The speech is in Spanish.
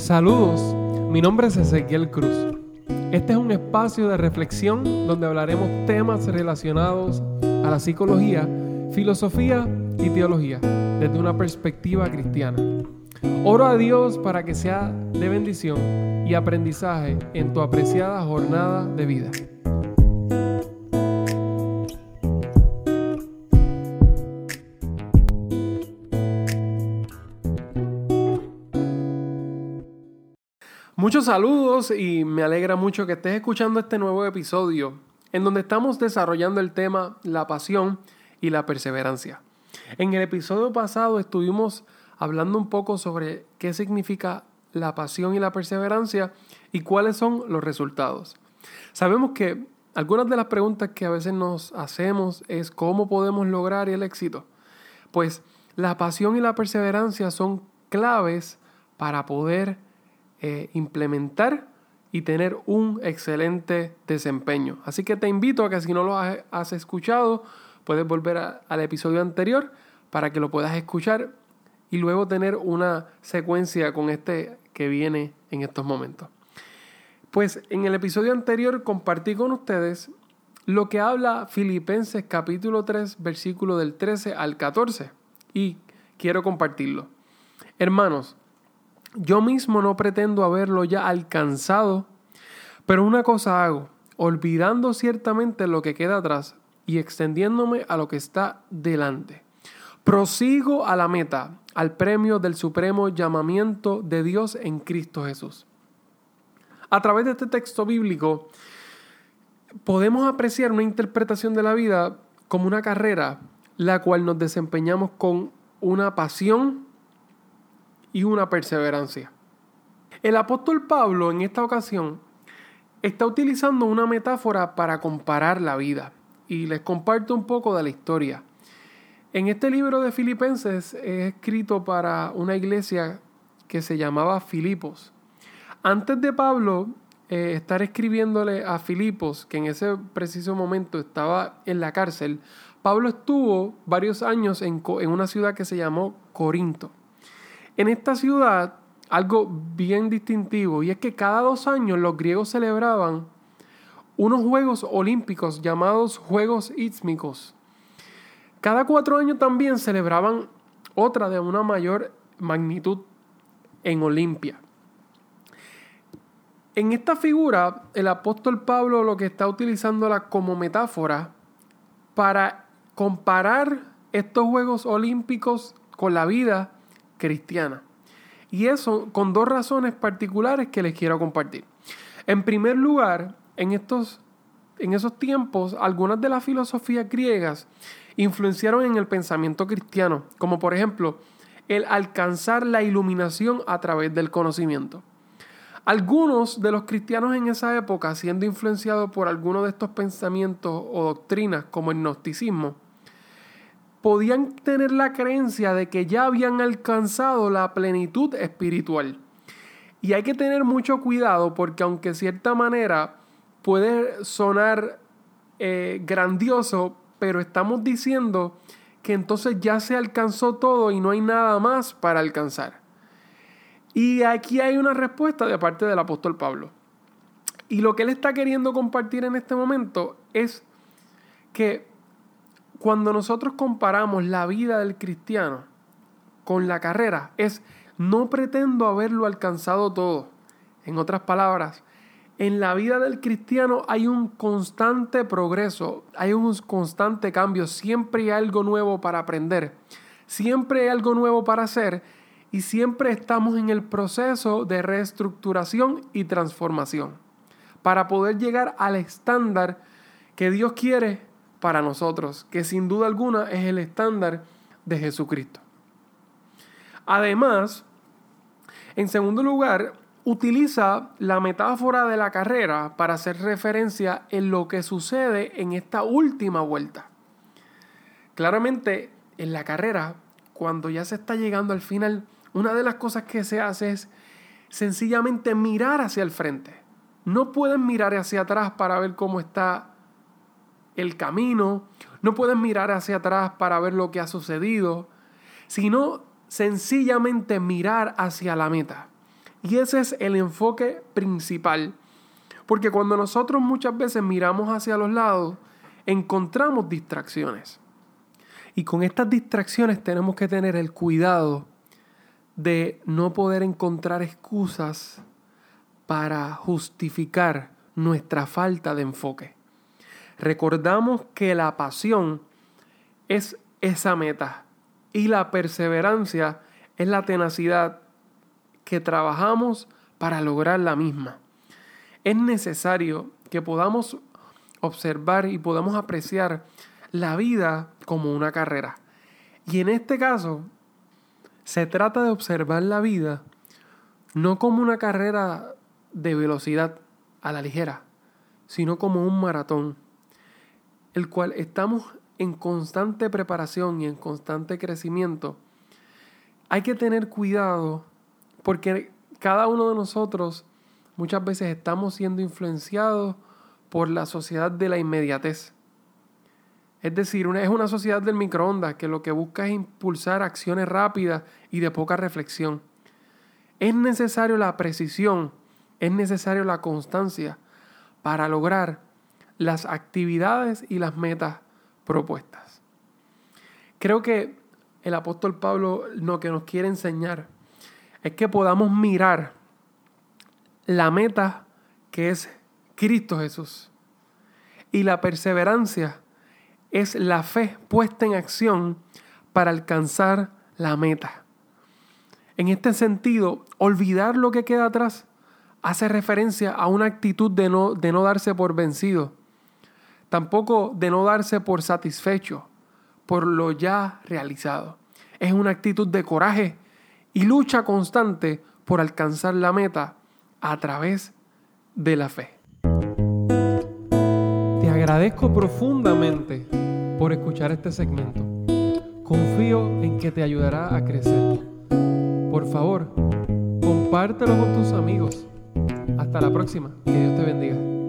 Saludos, mi nombre es Ezequiel Cruz. Este es un espacio de reflexión donde hablaremos temas relacionados a la psicología, filosofía y teología desde una perspectiva cristiana. Oro a Dios para que sea de bendición y aprendizaje en tu apreciada jornada de vida. Muchos saludos y me alegra mucho que estés escuchando este nuevo episodio en donde estamos desarrollando el tema la pasión y la perseverancia. En el episodio pasado estuvimos hablando un poco sobre qué significa la pasión y la perseverancia y cuáles son los resultados. Sabemos que algunas de las preguntas que a veces nos hacemos es cómo podemos lograr el éxito. Pues la pasión y la perseverancia son claves para poder eh, implementar y tener un excelente desempeño. Así que te invito a que si no lo has, escuchado, puedes volver al episodio anterior para que lo puedas escuchar y luego tener una secuencia con este que viene en estos momentos. Pues en el episodio anterior compartí con ustedes lo que habla Filipenses capítulo 3 versículo del 13 al 14 y quiero compartirlo. Hermanos, yo mismo no pretendo haberlo ya alcanzado, pero una cosa hago, olvidando ciertamente lo que queda atrás y extendiéndome a lo que está delante. Prosigo a la meta, al premio del supremo llamamiento de Dios en Cristo Jesús. A través de este texto bíblico podemos apreciar una interpretación de la vida como una carrera, la cual nos desempeñamos con una pasión y una perseverancia. El apóstol Pablo en esta ocasión está utilizando una metáfora para comparar la vida y les comparto un poco de la historia. En este libro de Filipenses es escrito para una iglesia que se llamaba Filipos. Antes de Pablo eh, estar escribiéndole a Filipos, que en ese preciso momento estaba en la cárcel, Pablo estuvo varios años en, en una ciudad que se llamó Corinto. En esta ciudad, algo bien distintivo, y es que cada dos años los griegos celebraban unos Juegos Olímpicos llamados Juegos Ísmicos. Cada cuatro años también celebraban otra de una mayor magnitud en Olimpia. En esta figura, el apóstol Pablo lo que está utilizándola como metáfora para comparar estos Juegos Olímpicos con la vida cristiana. Y eso con dos razones particulares que les quiero compartir. En primer lugar, en, estos, en esos tiempos, algunas de las filosofías griegas influenciaron en el pensamiento cristiano, como por ejemplo el alcanzar la iluminación a través del conocimiento. Algunos de los cristianos en esa época, siendo influenciados por algunos de estos pensamientos o doctrinas como el gnosticismo, podían tener la creencia de que ya habían alcanzado la plenitud espiritual. Y hay que tener mucho cuidado porque aunque de cierta manera puede sonar eh, grandioso, pero estamos diciendo que entonces ya se alcanzó todo y no hay nada más para alcanzar. Y aquí hay una respuesta de parte del apóstol Pablo. Y lo que él está queriendo compartir en este momento es que cuando nosotros comparamos la vida del cristiano con la carrera, es no pretendo haberlo alcanzado todo. En otras palabras, en la vida del cristiano hay un constante progreso, hay un constante cambio, siempre hay algo nuevo para aprender, siempre hay algo nuevo para hacer y siempre estamos en el proceso de reestructuración y transformación para poder llegar al estándar que Dios quiere para nosotros, que sin duda alguna es el estándar de Jesucristo. Además, en segundo lugar, utiliza la metáfora de la carrera para hacer referencia en lo que sucede en esta última vuelta. Claramente, en la carrera, cuando ya se está llegando al final, una de las cosas que se hace es sencillamente mirar hacia el frente. No pueden mirar hacia atrás para ver cómo está el camino, no puedes mirar hacia atrás para ver lo que ha sucedido, sino sencillamente mirar hacia la meta. Y ese es el enfoque principal. Porque cuando nosotros muchas veces miramos hacia los lados, encontramos distracciones. Y con estas distracciones tenemos que tener el cuidado de no poder encontrar excusas para justificar nuestra falta de enfoque. Recordamos que la pasión es esa meta y la perseverancia es la tenacidad que trabajamos para lograr la misma. Es necesario que podamos observar y podamos apreciar la vida como una carrera. Y en este caso, se trata de observar la vida no como una carrera de velocidad a la ligera, sino como un maratón, el cual estamos en constante preparación y en constante crecimiento. Hay que tener cuidado porque cada uno de nosotros muchas veces estamos siendo influenciados por la sociedad de la inmediatez. Es decir, es una sociedad del microondas que lo que busca es impulsar acciones rápidas y de poca reflexión. Es necesario la precisión, es necesario la constancia para lograr las actividades y las metas propuestas. Creo que el apóstol Pablo lo que nos quiere enseñar es que podamos mirar la meta que es Cristo Jesús. Y la perseverancia es la fe puesta en acción para alcanzar la meta. En este sentido, olvidar lo que queda atrás hace referencia a una actitud de no, de no darse por vencido, tampoco de no darse por satisfecho por lo ya realizado. Es una actitud de coraje y lucha constante por alcanzar la meta a través de la fe. Te agradezco profundamente por escuchar este segmento. Confío en que te ayudará a crecer. Por favor, compártelo con tus amigos. Hasta la próxima. Que Dios te bendiga.